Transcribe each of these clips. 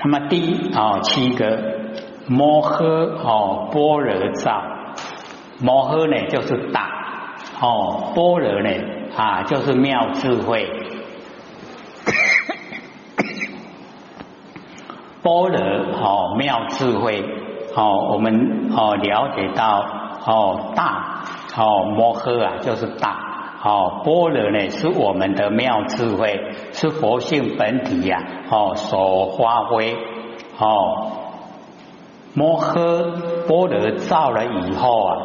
那么第哦七个摩诃哦般若照，摩诃呢就是大哦，般若呢啊就是妙智慧，般若哦妙智慧。哦，我们哦了解到哦大哦摩诃啊就是大。哦，般若呢是我们的妙智慧，是佛性本体呀。哦，所发挥哦，摩诃般若造了以后啊，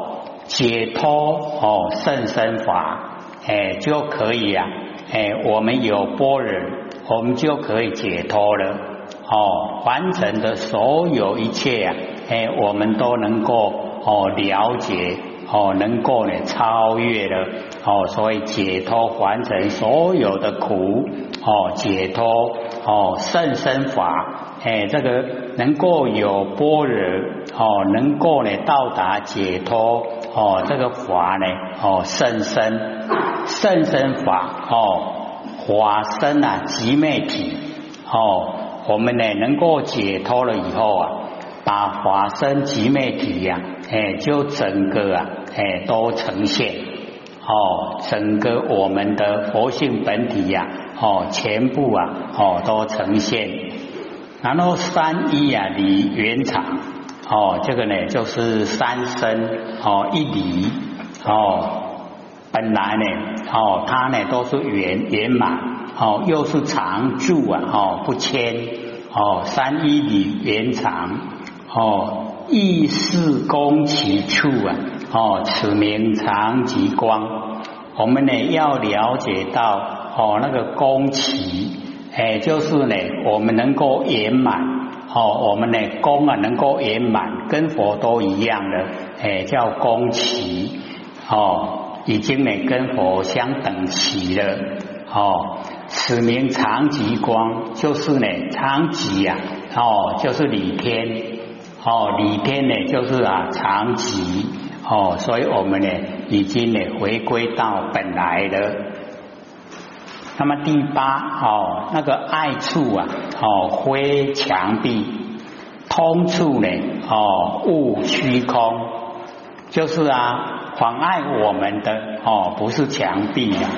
解脱哦甚深法，哎就可以啊，哎我们有般若，我们就可以解脱了。哦，完成的所有一切啊，哎我们都能够哦了解。哦，能够呢超越了哦，所以解脱凡尘所有的苦哦，解脱哦甚深法哎，这个能够有般若哦，能够呢到达解脱哦，这个法呢哦甚深甚深法哦，法身啊极灭体哦，我们呢能够解脱了以后啊，把法身极灭体呀哎，就整个啊。哎，都呈现。哦，整个我们的佛性本体呀，哦，全部啊，哦，都呈现。然后三一啊，离原场。哦，这个呢就是三身哦，一离。哦，本来呢哦，它呢都是圆圆满。哦，又是常住啊哦，不迁。哦，三一离原场。哦，意识攻其处啊。哦，此名常吉光。我们呢要了解到哦，那个宫奇，哎，就是呢，我们能够圆满哦，我们呢宫啊能够圆满，跟佛都一样的，哎，叫宫奇哦，已经呢跟佛相等齐了哦。此名常吉光，就是呢常吉呀，哦，就是李天哦，李天呢就是啊长期。哦，所以我们呢，已经呢回归到本来的。那么第八哦，那个爱处啊，哦非墙壁，通处呢，哦悟虚空，就是啊妨碍我们的哦，不是墙壁啊，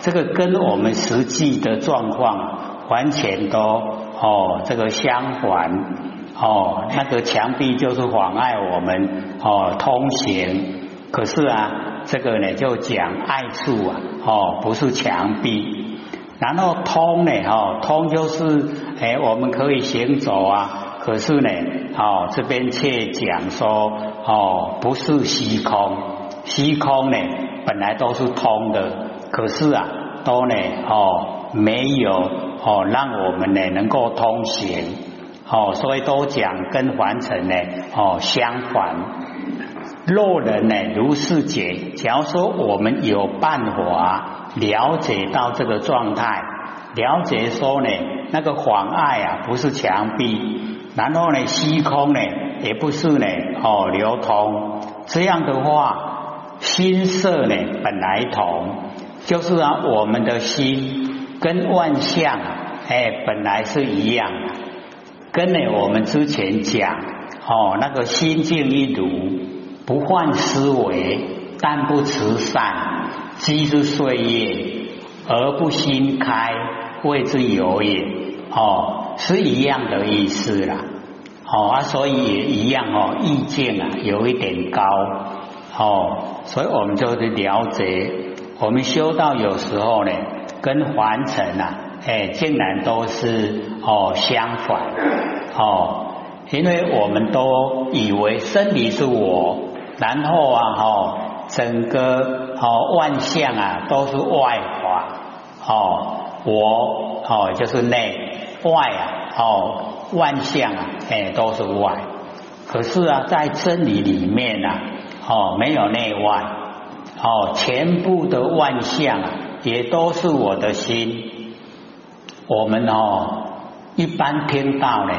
这个跟我们实际的状况完全都哦这个相反。哦，那个墙壁就是妨碍我们哦通行。可是啊，这个呢就讲爱处啊，哦不是墙壁。然后通呢，哦通就是哎我们可以行走啊。可是呢，哦这边却讲说哦不是虚空，虚空呢本来都是通的，可是啊都呢哦没有哦让我们呢能够通行。哦，所以都讲跟凡尘呢，哦相反。若人呢如是解，假如说我们有办法了解到这个状态，了解说呢，那个妨碍啊不是墙壁，然后呢虚空呢也不是呢哦流通，这样的话，心色呢本来同，就是啊我们的心跟万象哎本来是一样。跟呢，我们之前讲哦，那个心静一如，不换思维，但不慈善，积之岁月而不心开，谓之有也。哦，是一样的意思啦。哦啊，所以也一样哦，意见啊有一点高。哦，所以我们就去了解，我们修道有时候呢，跟凡尘啊。哎，竟然都是哦相反哦，因为我们都以为身体是我，然后啊哈，整个哦万象啊都是外法哦，我哦就是内外啊哦万象啊哎都是外，可是啊在真理里面啊哦没有内外哦，全部的万象啊也都是我的心。我们哦，一般听到呢，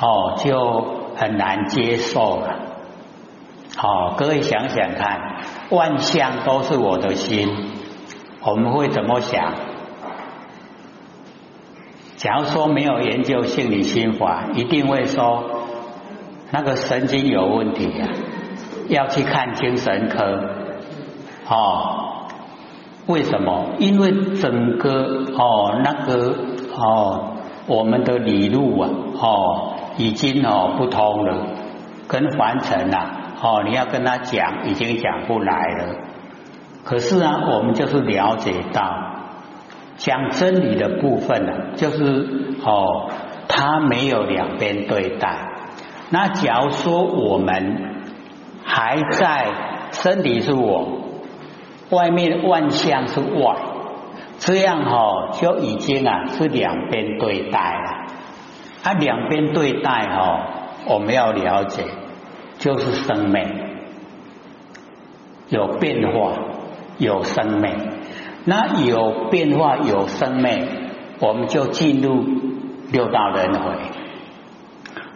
哦，就很难接受了。好，各位想想看，万象都是我的心，我们会怎么想？假如说没有研究心理心法，一定会说那个神经有问题啊，要去看精神科。哦，为什么？因为整个哦那个哦我们的理路啊哦已经哦不通了，跟凡尘啊哦你要跟他讲已经讲不来了。可是啊，我们就是了解到。讲真理的部分呢，就是哦，他没有两边对待。那假如说我们还在身体是我，外面万象是外，这样哈就已经啊是两边对待了。啊，两边对待哈，我们要了解，就是生命有变化，有生命。那有变化有生命，我们就进入六道轮回。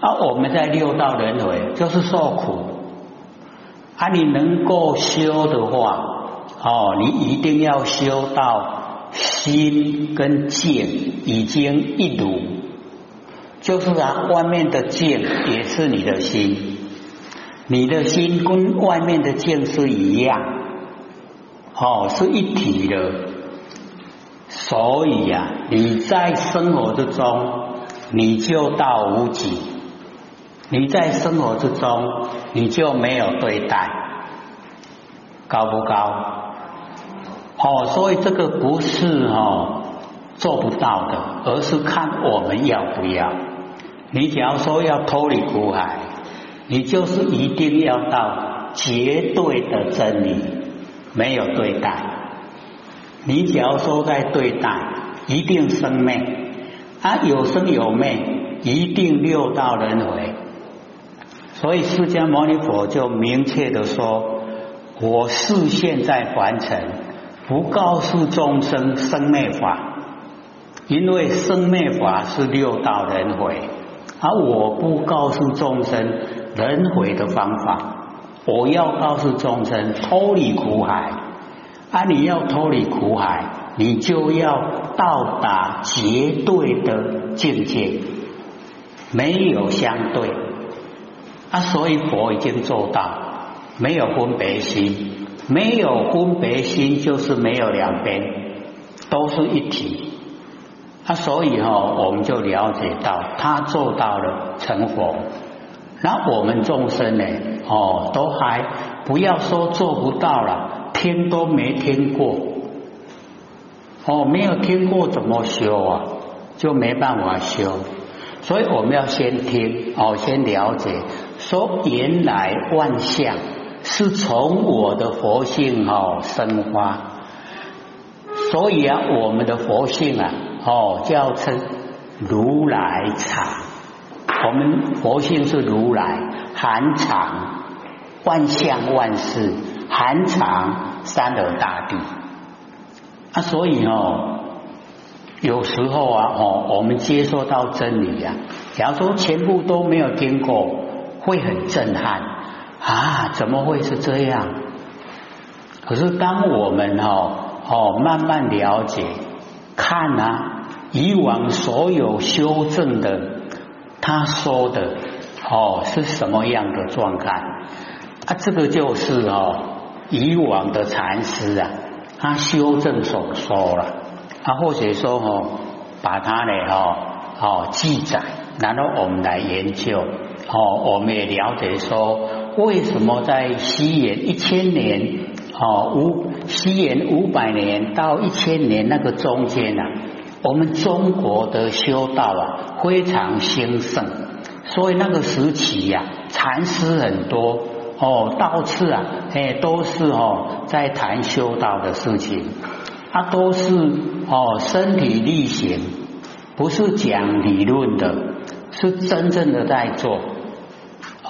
啊，我们在六道轮回就是受苦。啊，你能够修的话，哦，你一定要修到心跟境已经一如，就是啊，外面的境也是你的心，你的心跟外面的境是一样。哦，是一体的，所以呀，你在生活之中，你就到无极；你在生活之中，你就没有对待，高不高？哦，所以这个不是哦做不到的，而是看我们要不要。你假如说要脱离苦海，你就是一定要到绝对的真理。没有对待，你只要说在对待，一定生灭啊，有生有灭，一定六道轮回。所以释迦牟尼佛就明确的说：“我是现在凡尘，不告诉众生生灭法，因为生灭法是六道轮回，而我不告诉众生轮回的方法。”我要告诉众生脱离苦海，啊！你要脱离苦海，你就要到达绝对的境界，没有相对啊！所以佛已经做到没有分别心，没有分别心就是没有两边，都是一体啊！所以哈，我们就了解到他做到了成佛。那我们众生呢？哦，都还不要说做不到了，听都没听过，哦，没有听过怎么修啊？就没办法修。所以我们要先听，哦，先了解，说原来万象是从我的佛性哦生发，所以啊，我们的佛性啊，哦，叫称如来藏。我们佛性是如来含藏万象万事，含藏三德大地。啊，所以哦，有时候啊哦，我们接受到真理呀，假如说全部都没有听过，会很震撼。啊，怎么会是这样？可是当我们哦哦慢慢了解，看啊，以往所有修正的。他说的哦是什么样的状态啊？这个就是哦以往的禅师啊，他修正所说了，他或者说哦把它呢哦哦记载，然后我们来研究哦，我们也了解说为什么在西元一千年哦五西元五百年到一千年那个中间呢？我们中国的修道啊非常兴盛，所以那个时期呀，禅师很多哦，到处啊，哎，都是哦在谈修道的事情，啊，都是哦身体力行，不是讲理论的，是真正的在做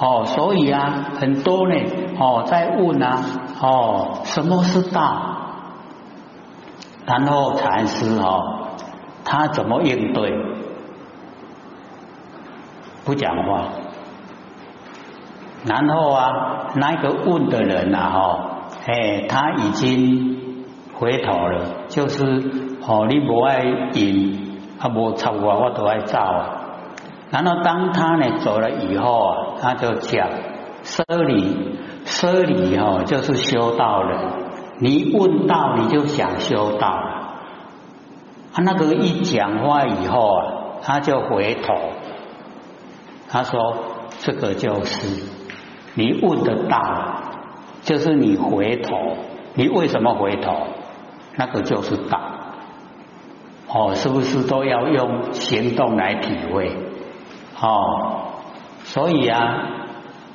哦，所以啊，很多呢哦在问啊哦什么是道，然后禅师哦。他怎么应对？不讲话。然后啊，那个问的人呐，哈，哎，他已经回头了，就是哦，你不爱饮啊，无插我我都爱走啊。然后当他呢走了以后啊，他就讲舍离，舍离哦，就是修道人。你问道，你就想修道了。他那个一讲话以后啊，他就回头，他说：“这个就是你问的道，就是你回头。你为什么回头？那个就是道。哦，是不是都要用行动来体会？哦，所以啊，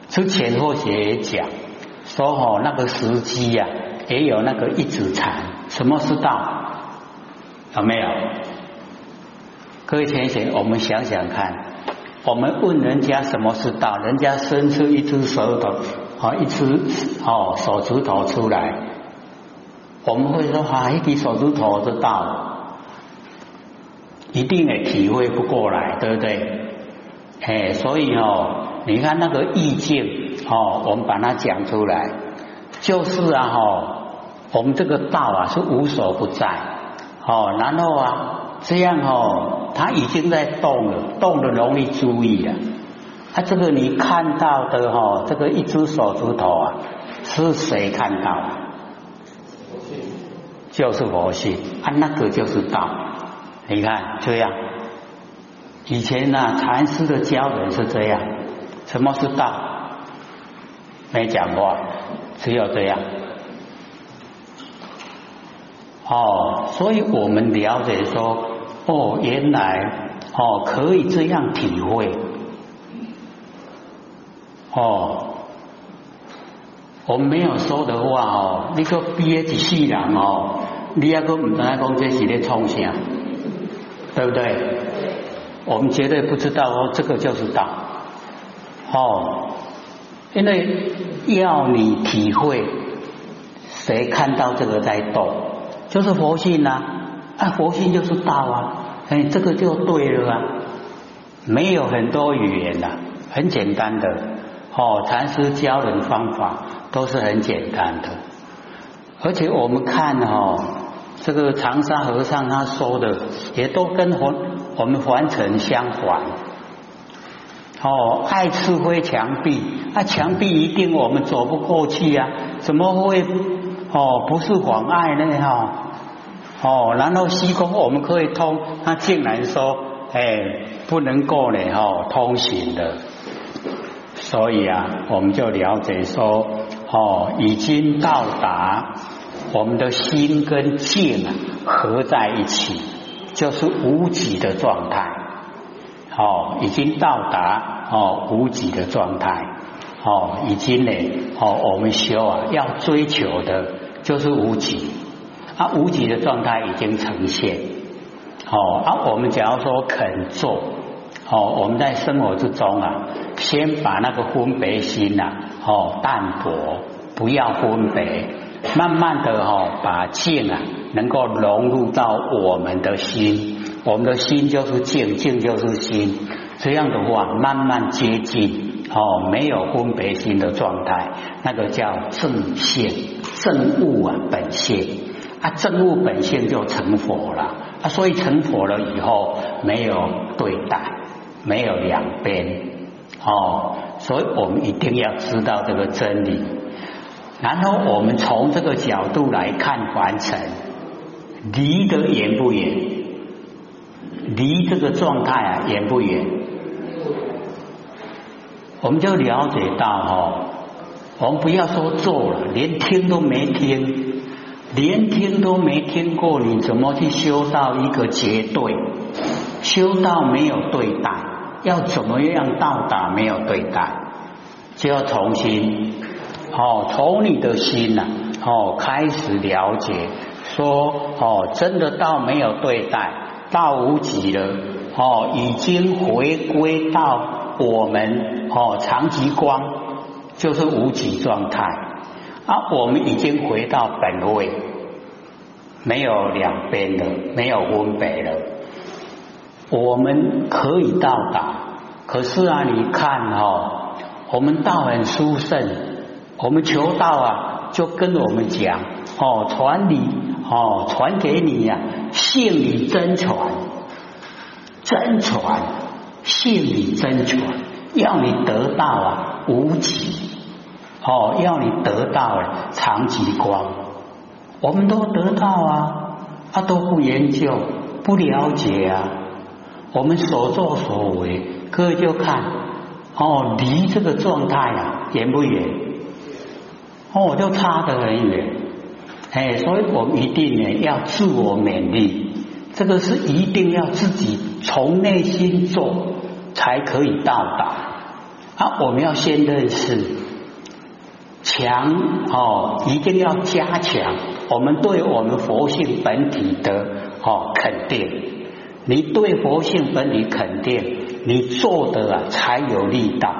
之前或学也讲说哦，那个时机呀，也有那个一指禅。什么是道？有没有？各位同学，我们想想看，我们问人家什么是道，人家伸出一只手头，啊，一只哦手指头出来，我们会说啊，一只手指头是道，一定也体会不过来，对不对？哎，所以哦，你看那个意境哦，我们把它讲出来，就是啊，哈，我们这个道啊是无所不在。哦，然后啊，这样哦，它已经在动了，动的容易注意啊。他这个你看到的哈，这个一只手指头啊，是谁看到？就是佛性，啊，那个就是道。你看这样，以前呢，禅师的教人是这样，什么是道？没讲过，只有这样。哦，所以我们了解说，哦，原来哦可以这样体会，哦，我们没有说的话哦，你说憋一世人哦，你也个唔知讲这是咧创啥，对不对？我们绝对不知道哦，这个就是道，哦，因为要你体会，谁看到这个在动？就是佛性呐，啊，佛性就是道啊，哎，这个就对了啊，没有很多语言呐，很简单的，哦，禅师教人方法都是很简单的，而且我们看哦，这个长沙和尚他说的也都跟佛我们凡尘相反，哦，爱吃灰墙壁，那墙壁一定我们走不过去呀，怎么会哦不是妨碍呢哈？哦，然后虚空我们可以通，他竟然说，哎，不能够呢，哦，通行的。所以啊，我们就了解说，哦，已经到达我们的心跟境啊合在一起，就是无极的状态。哦，已经到达哦无极的状态。哦，已经呢，哦，我们修啊要追求的就是无极。啊，无极的状态已经呈现，哦，啊，我们假如说肯做，哦，我们在生活之中啊，先把那个分别心呐，哦，淡薄，不要分别，慢慢的哈，把静啊，能够融入到我们的心，我们的心就是静，静就是心，这样的话，慢慢接近，哦，没有分别心的状态，那个叫正现，正悟啊，本性。啊，正悟本性就成佛了。啊，所以成佛了以后没有对待，没有两边。哦，所以我们一定要知道这个真理。然后我们从这个角度来看凡尘，离得远不远？离这个状态啊，远不远？我们就了解到哈，我们不要说做了，连听都没听。连听都没听过，你怎么去修到一个绝对？修到没有对待，要怎么样到达没有对待？就要重新哦，从你的心呐哦开始了解，说哦，真的到没有对待，到无极了哦，已经回归到我们哦长极光，就是无极状态。啊，我们已经回到本位，没有两边了，没有分别了。我们可以到达，可是啊，你看哦，我们道很殊胜，我们求道啊，就跟我们讲哦，传理哦，传给你呀，信你真传真传，信你真传，要你得到啊无极，哦，要你得到啊长极光，我们都得到啊，他都不研究，不了解啊，我们所作所为，各就看，哦，离这个状态啊远不远？哦，就差得很远。哎，所以我们一定呢要自我勉励，这个是一定要自己从内心做才可以到达。啊，我们要先认识强哦，一定要加强我们对我们佛性本体的哦肯定。你对佛性本体肯定，你做的啊才有力道。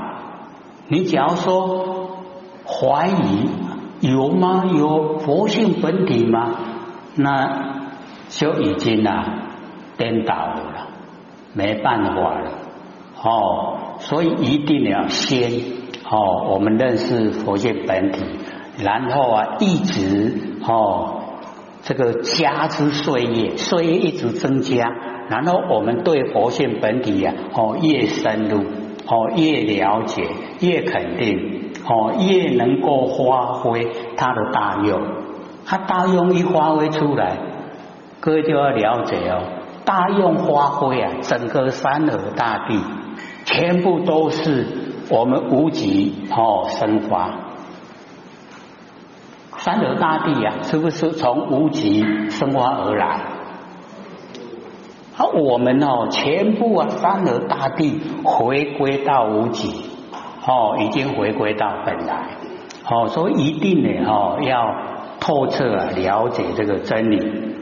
你假如说怀疑。有吗？有佛性本体吗？那就已经啊颠倒了，没办法了。哦，所以一定要先哦，我们认识佛性本体，然后啊一直哦这个加之岁月，岁月一直增加，然后我们对佛性本体呀哦越深入哦越了解越肯定。哦，越能够发挥它的大用，它大用一发挥出来，各位就要了解哦，大用发挥啊，整个山河大地全部都是我们无极哦生发，三河大地呀，是不是从无极生发而来？而我们哦，全部啊，三河大地回归到无极。哦，已经回归到本来，哦，所以一定呢，哦，要透彻了解这个真理。